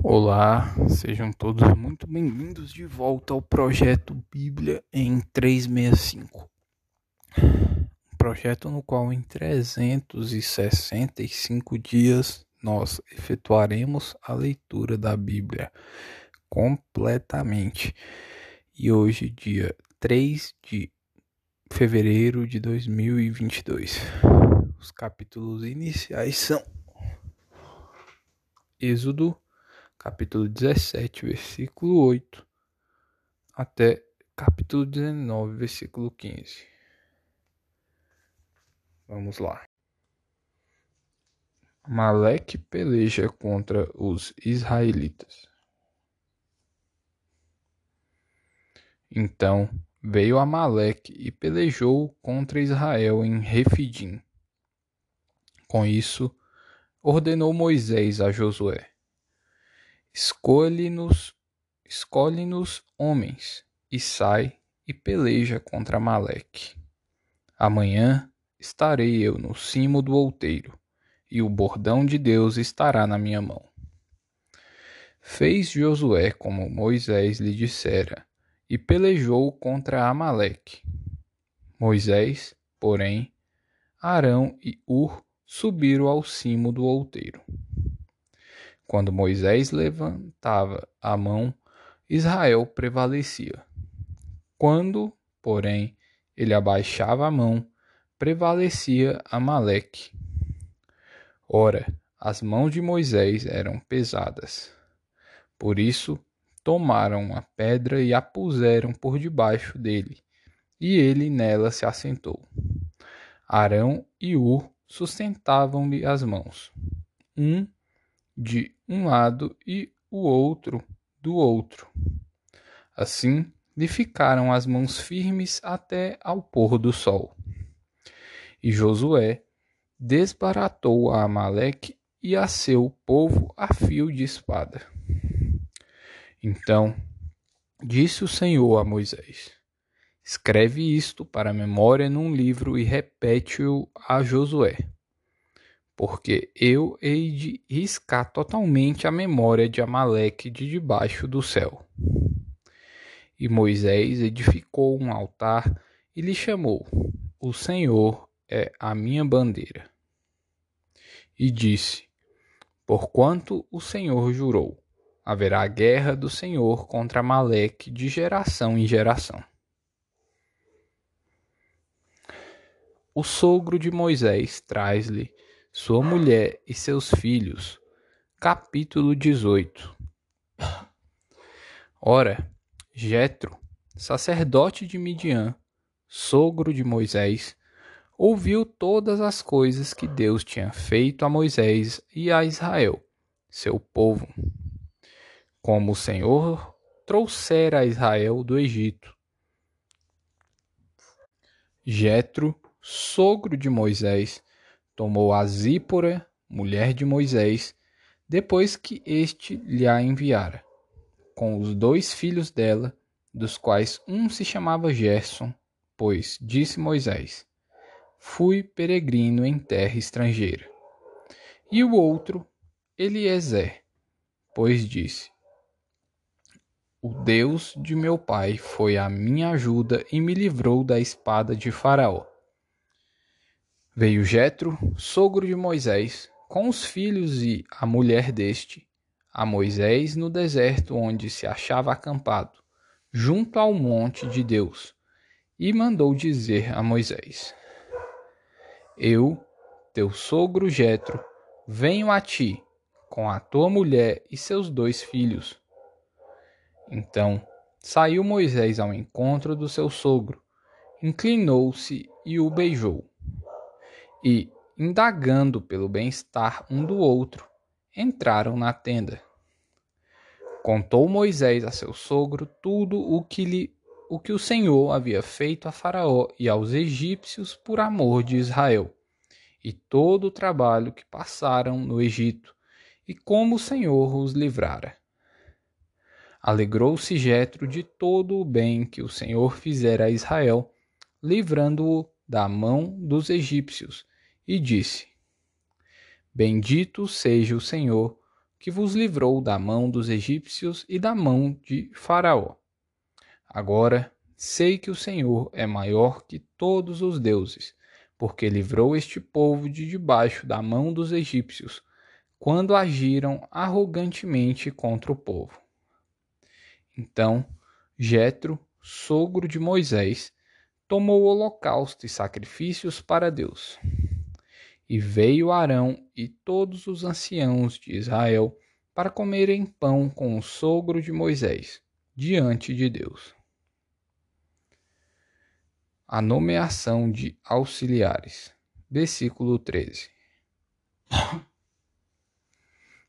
Olá, sejam todos muito bem-vindos de volta ao projeto Bíblia em 365. Um projeto no qual em 365 dias nós efetuaremos a leitura da Bíblia completamente. E hoje, dia 3 de fevereiro de 2022. Os capítulos iniciais são Êxodo capítulo 17, versículo 8, até capítulo 19, versículo 15. Vamos lá. Maleque peleja contra os israelitas. Então veio Amaleque e pelejou contra Israel em Refidim. Com isso, ordenou Moisés a Josué: Escolhe-nos, escolhe-nos homens, e sai e peleja contra Maleque. Amanhã estarei eu no cimo do outeiro, e o bordão de Deus estará na minha mão. Fez Josué como Moisés lhe dissera, e pelejou contra Amaleque. Moisés, porém, Arão e Ur subiram ao cimo do outeiro. Quando Moisés levantava a mão, Israel prevalecia. Quando, porém, ele abaixava a mão, prevalecia Amaleque. Ora, as mãos de Moisés eram pesadas. Por isso, tomaram a pedra e a puseram por debaixo dele, e ele nela se assentou. Arão e Ur sustentavam-lhe as mãos, um de um lado e o outro do outro. Assim lhe ficaram as mãos firmes até ao pôr do sol. E Josué desbaratou a Amaleque e a seu povo a fio de espada. Então disse o Senhor a Moisés: Escreve isto para memória num livro e repete-o a Josué porque eu hei de riscar totalmente a memória de Amaleque de debaixo do céu. E Moisés edificou um altar e lhe chamou: O Senhor é a minha bandeira. E disse: Porquanto o Senhor jurou, haverá guerra do Senhor contra Amaleque de geração em geração. O sogro de Moisés traz-lhe sua mulher e seus filhos. Capítulo 18 Ora, Jetro, sacerdote de Midian, sogro de Moisés, ouviu todas as coisas que Deus tinha feito a Moisés e a Israel, seu povo, como o Senhor trouxera a Israel do Egito. Jetro, sogro de Moisés, tomou a Zípora, mulher de Moisés, depois que este lhe a enviara, com os dois filhos dela, dos quais um se chamava Gerson, pois, disse Moisés, fui peregrino em terra estrangeira. E o outro, Eliezer, pois disse, o Deus de meu pai foi a minha ajuda e me livrou da espada de Faraó. Veio Jetro, sogro de Moisés, com os filhos e a mulher deste, a Moisés no deserto onde se achava acampado, junto ao monte de Deus, e mandou dizer a Moisés: Eu, teu sogro Jetro, venho a ti com a tua mulher e seus dois filhos. Então saiu Moisés ao encontro do seu sogro, inclinou-se e o beijou e, indagando pelo bem-estar um do outro, entraram na tenda. Contou Moisés a seu sogro tudo o que lhe o que o Senhor havia feito a Faraó e aos egípcios por amor de Israel, e todo o trabalho que passaram no Egito, e como o Senhor os livrara. Alegrou-se Jetro de todo o bem que o Senhor fizera a Israel, livrando-o da mão dos egípcios, e disse: Bendito seja o Senhor, que vos livrou da mão dos egípcios e da mão de Faraó. Agora sei que o Senhor é maior que todos os deuses, porque livrou este povo de debaixo da mão dos egípcios, quando agiram arrogantemente contra o povo. Então, Jetro, sogro de Moisés, tomou holocausto e sacrifícios para Deus. E veio Arão e todos os anciãos de Israel para comerem pão com o sogro de Moisés, diante de Deus. A nomeação de auxiliares. Versículo 13.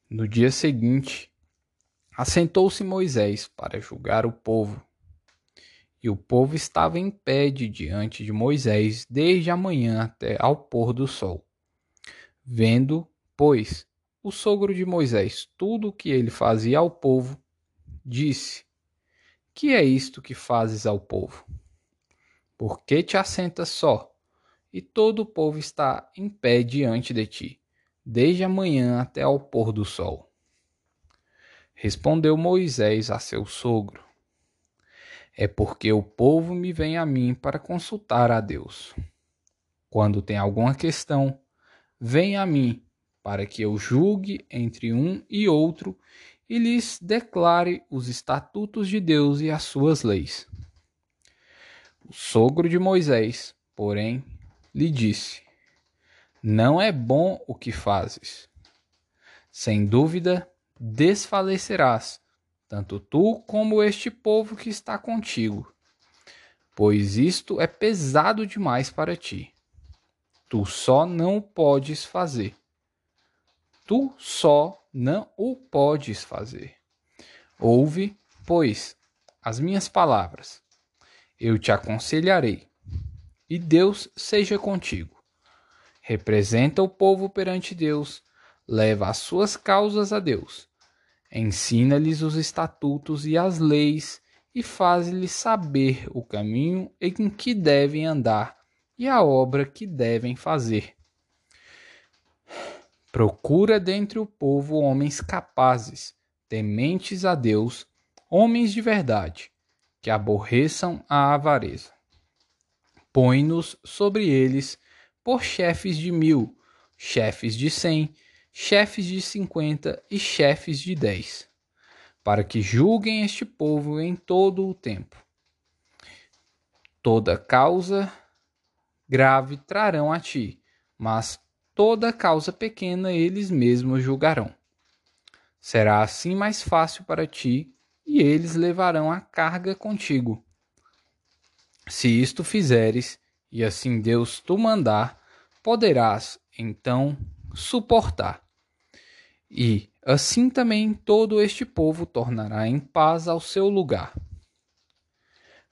No dia seguinte, assentou-se Moisés para julgar o povo. E o povo estava em pé de diante de Moisés desde a manhã até ao pôr do sol. Vendo, pois, o sogro de Moisés tudo o que ele fazia ao povo, disse: Que é isto que fazes ao povo? Por que te assentas só? E todo o povo está em pé diante de ti, desde a manhã até ao pôr do sol. Respondeu Moisés a seu sogro: É porque o povo me vem a mim para consultar a Deus. Quando tem alguma questão, Venha a mim, para que eu julgue entre um e outro e lhes declare os estatutos de Deus e as suas leis. O sogro de Moisés, porém, lhe disse: Não é bom o que fazes. Sem dúvida, desfalecerás, tanto tu como este povo que está contigo, pois isto é pesado demais para ti. Tu só não o podes fazer. Tu só não o podes fazer. Ouve, pois, as minhas palavras. Eu te aconselharei. E Deus seja contigo. Representa o povo perante Deus, leva as suas causas a Deus. Ensina-lhes os estatutos e as leis e faz-lhes saber o caminho em que devem andar e a obra que devem fazer. Procura dentre o povo homens capazes, tementes a Deus, homens de verdade, que aborreçam a avareza. Põe-nos sobre eles por chefes de mil, chefes de cem, chefes de cinquenta e chefes de dez, para que julguem este povo em todo o tempo. Toda causa grave trarão a ti, mas toda causa pequena eles mesmos julgarão. Será assim mais fácil para ti, e eles levarão a carga contigo. Se isto fizeres, e assim Deus tu mandar, poderás então suportar. E assim também todo este povo tornará em paz ao seu lugar.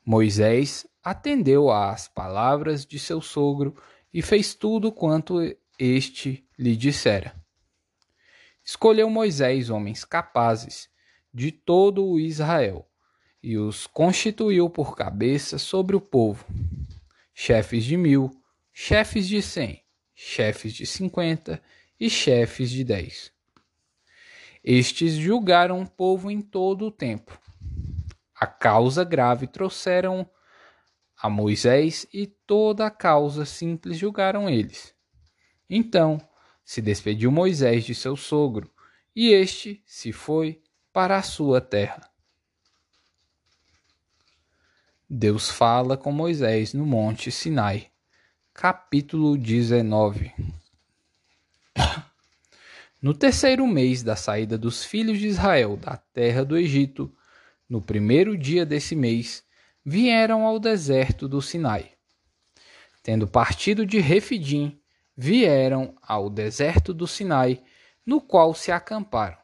Moisés atendeu às palavras de seu sogro e fez tudo quanto este lhe dissera. Escolheu Moisés homens capazes de todo o Israel e os constituiu por cabeça sobre o povo, chefes de mil, chefes de cem, chefes de cinquenta e chefes de dez. Estes julgaram o povo em todo o tempo. A causa grave trouxeram a Moisés e toda a causa simples julgaram eles. Então se despediu Moisés de seu sogro, e este se foi para a sua terra. Deus fala com Moisés no Monte Sinai, capítulo 19. No terceiro mês da saída dos filhos de Israel da terra do Egito, no primeiro dia desse mês, vieram ao deserto do Sinai. Tendo partido de Refidim, vieram ao deserto do Sinai, no qual se acamparam.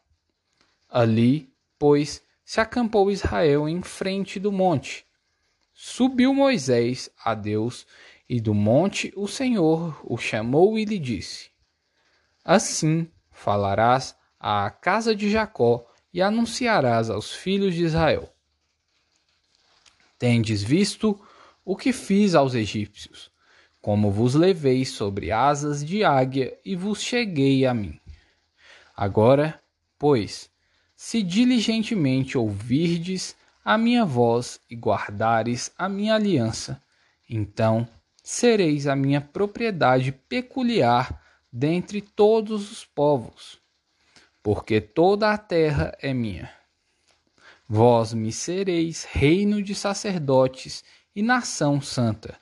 Ali, pois, se acampou Israel em frente do monte. Subiu Moisés a Deus, e do monte o Senhor o chamou e lhe disse: Assim falarás à casa de Jacó e anunciarás aos filhos de Israel: Tendes visto o que fiz aos egípcios, como vos levei sobre asas de águia e vos cheguei a mim. Agora, pois, se diligentemente ouvirdes a minha voz e guardares a minha aliança, então sereis a minha propriedade peculiar dentre todos os povos, porque toda a terra é minha. Vós me sereis reino de sacerdotes e nação santa.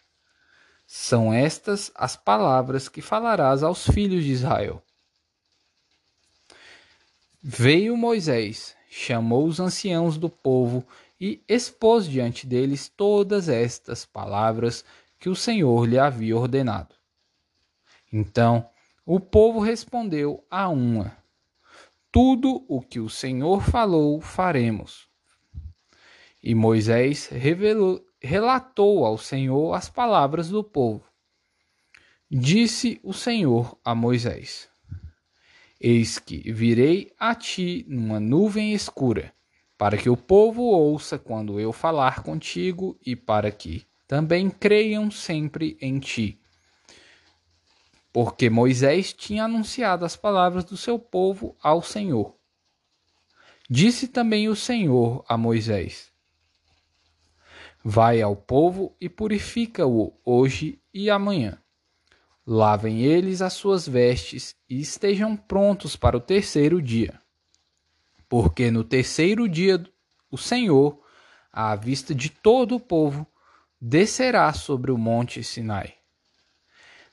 São estas as palavras que falarás aos filhos de Israel. Veio Moisés, chamou os anciãos do povo e expôs diante deles todas estas palavras que o Senhor lhe havia ordenado. Então o povo respondeu a uma: Tudo o que o Senhor falou, faremos. E Moisés revelou, relatou ao Senhor as palavras do povo. Disse o Senhor a Moisés: Eis que virei a ti numa nuvem escura, para que o povo ouça quando eu falar contigo e para que também creiam sempre em ti. Porque Moisés tinha anunciado as palavras do seu povo ao Senhor. Disse também o Senhor a Moisés: Vai ao povo e purifica-o hoje e amanhã Lavem eles as suas vestes e estejam prontos para o terceiro dia. Porque no terceiro dia o Senhor, à vista de todo o povo, descerá sobre o monte Sinai.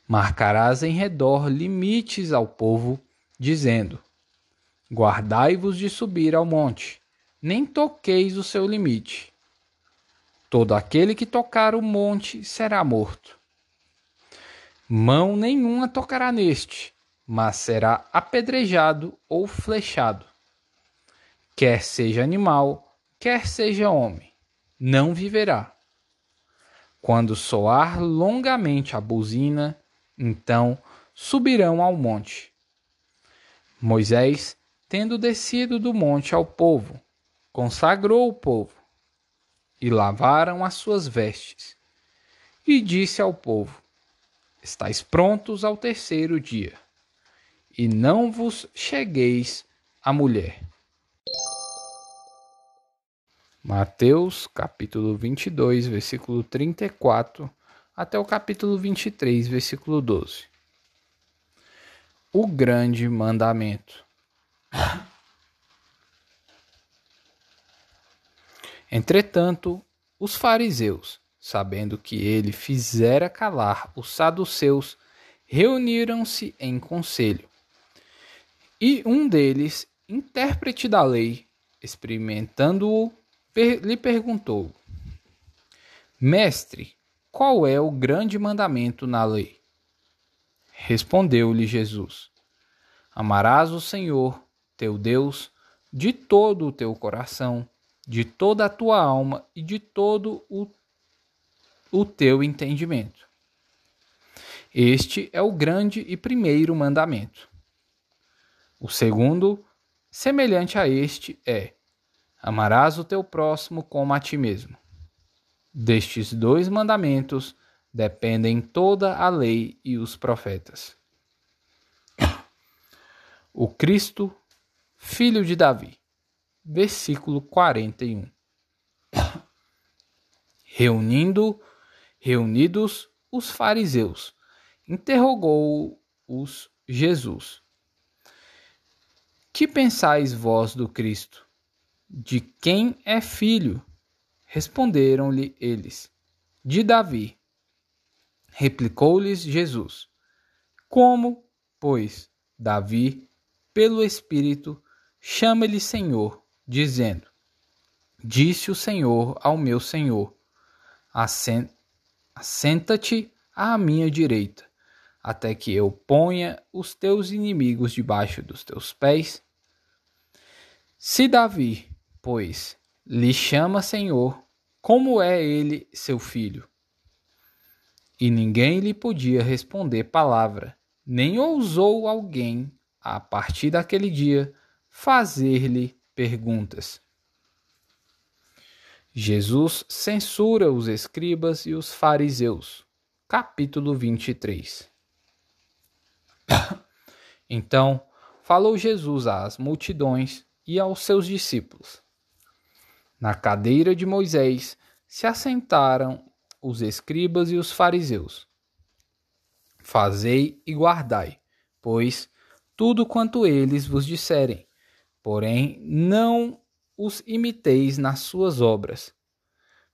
Marcarás em redor limites ao povo, dizendo: Guardai-vos de subir ao monte, nem toqueis o seu limite. Todo aquele que tocar o monte será morto. Mão nenhuma tocará neste, mas será apedrejado ou flechado. Quer seja animal, quer seja homem, não viverá. Quando soar longamente a buzina, então subirão ao monte. Moisés, tendo descido do monte ao povo, consagrou o povo, e lavaram as suas vestes, e disse ao povo: estáis prontos ao terceiro dia, e não vos chegueis à mulher. Mateus capítulo 22, versículo 34 até o capítulo 23, versículo 12. O grande mandamento. Entretanto, os fariseus sabendo que ele fizera calar os saduceus, reuniram-se em conselho. E um deles, intérprete da lei, experimentando-o, per lhe perguntou: Mestre, qual é o grande mandamento na lei? Respondeu-lhe Jesus: Amarás o Senhor, teu Deus, de todo o teu coração, de toda a tua alma e de todo o o teu entendimento. Este é o grande e primeiro mandamento. O segundo, semelhante a este, é: amarás o teu próximo como a ti mesmo. Destes dois mandamentos dependem toda a lei e os profetas. O Cristo, filho de Davi. Versículo 41. Reunindo Reunidos os fariseus, interrogou-os Jesus: Que pensais vós do Cristo? De quem é filho? Responderam-lhe eles: De Davi. Replicou-lhes Jesus: Como, pois, Davi, pelo Espírito, chama-lhe Senhor, dizendo: Disse o Senhor ao meu Senhor: Assenta Assenta-te à minha direita, até que eu ponha os teus inimigos debaixo dos teus pés. Se Davi, pois, lhe chama Senhor, como é ele seu filho? E ninguém lhe podia responder palavra, nem ousou alguém, a partir daquele dia, fazer-lhe perguntas. Jesus censura os escribas e os fariseus. Capítulo 23. Então falou Jesus às multidões e aos seus discípulos. Na cadeira de Moisés se assentaram os escribas e os fariseus. Fazei e guardai, pois, tudo quanto eles vos disserem, porém não os imiteis nas suas obras,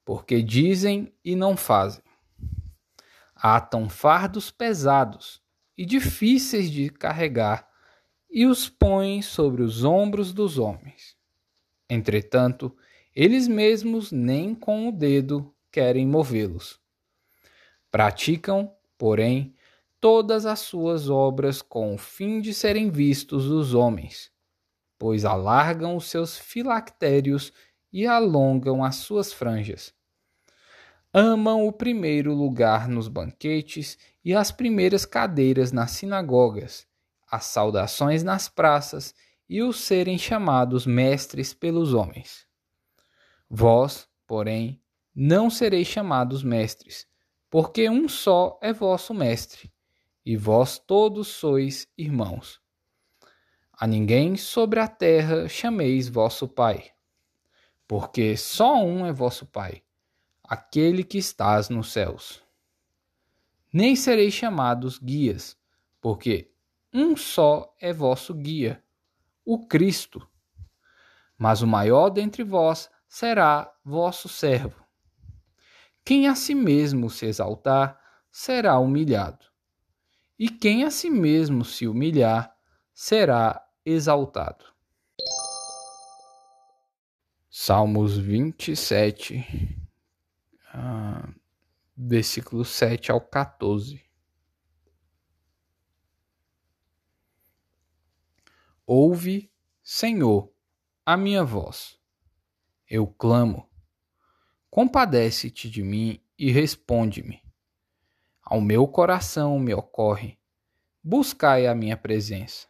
porque dizem e não fazem. Atam fardos pesados e difíceis de carregar e os põem sobre os ombros dos homens. Entretanto, eles mesmos nem com o dedo querem movê-los. Praticam, porém, todas as suas obras com o fim de serem vistos dos homens, pois alargam os seus filactérios e alongam as suas franjas. Amam o primeiro lugar nos banquetes e as primeiras cadeiras nas sinagogas as saudações nas praças e os serem chamados mestres pelos homens. Vós, porém, não sereis chamados mestres, porque um só é vosso mestre, e vós todos sois irmãos. A ninguém sobre a terra chameis vosso Pai, porque só um é vosso Pai, aquele que estás nos céus. Nem sereis chamados guias, porque um só é vosso guia, o Cristo. Mas o maior dentre vós será vosso servo. Quem a si mesmo se exaltar será humilhado, e quem a si mesmo se humilhar será exaltado. Salmos 27, ah, versículos 7 ao 14. Ouve, Senhor, a minha voz. Eu clamo. Compadece-te de mim e responde-me. Ao meu coração me ocorre: buscai a minha presença.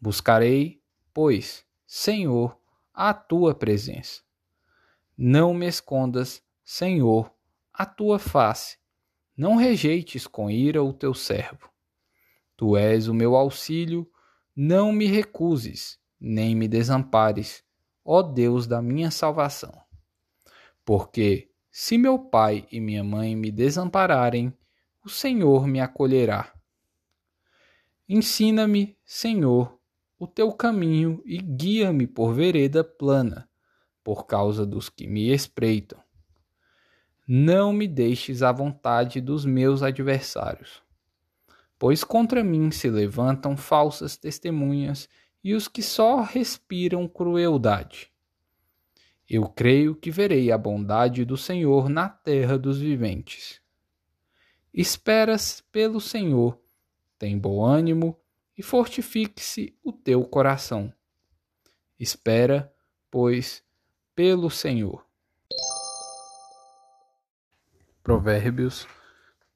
Buscarei, pois, Senhor, a tua presença. Não me escondas, Senhor, a tua face. Não rejeites com ira o teu servo. Tu és o meu auxílio não me recuses, nem me desampares, ó Deus da minha salvação. Porque, se meu pai e minha mãe me desampararem, o Senhor me acolherá. Ensina-me, Senhor, o teu caminho e guia-me por vereda plana, por causa dos que me espreitam. Não me deixes à vontade dos meus adversários pois contra mim se levantam falsas testemunhas e os que só respiram crueldade. Eu creio que verei a bondade do Senhor na terra dos viventes. Esperas pelo Senhor, tem bom ânimo e fortifique-se o teu coração. Espera, pois, pelo Senhor. Provérbios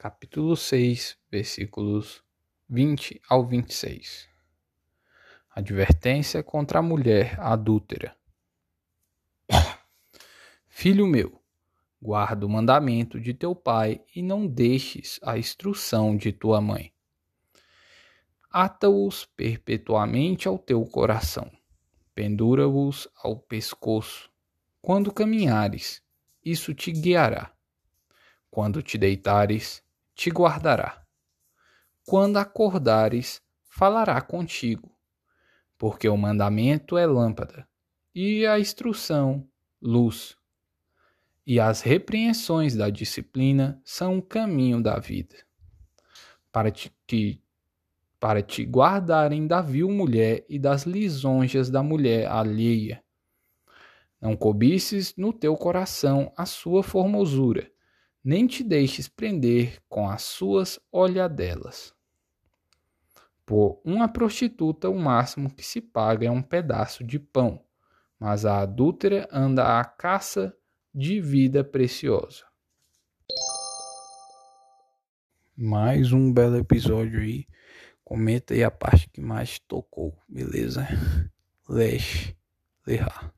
capítulo 6, versículos 20 ao 26. Advertência contra a mulher adúltera. Filho meu, guarda o mandamento de teu pai e não deixes a instrução de tua mãe. Ata-os perpetuamente ao teu coração, pendura-os ao pescoço. Quando caminhares, isso te guiará. Quando te deitares, te guardará. Quando acordares, falará contigo, porque o mandamento é lâmpada, e a instrução, luz. E as repreensões da disciplina são o caminho da vida. Para te, para te guardarem da vil mulher e das lisonjas da mulher alheia. Não cobices no teu coração a sua formosura, nem te deixes prender com as suas olhadelas. Por uma prostituta, o máximo que se paga é um pedaço de pão, mas a adúltera anda à caça de vida preciosa. Mais um belo episódio aí. Comenta aí a parte que mais tocou, beleza? Lesh, Lehar.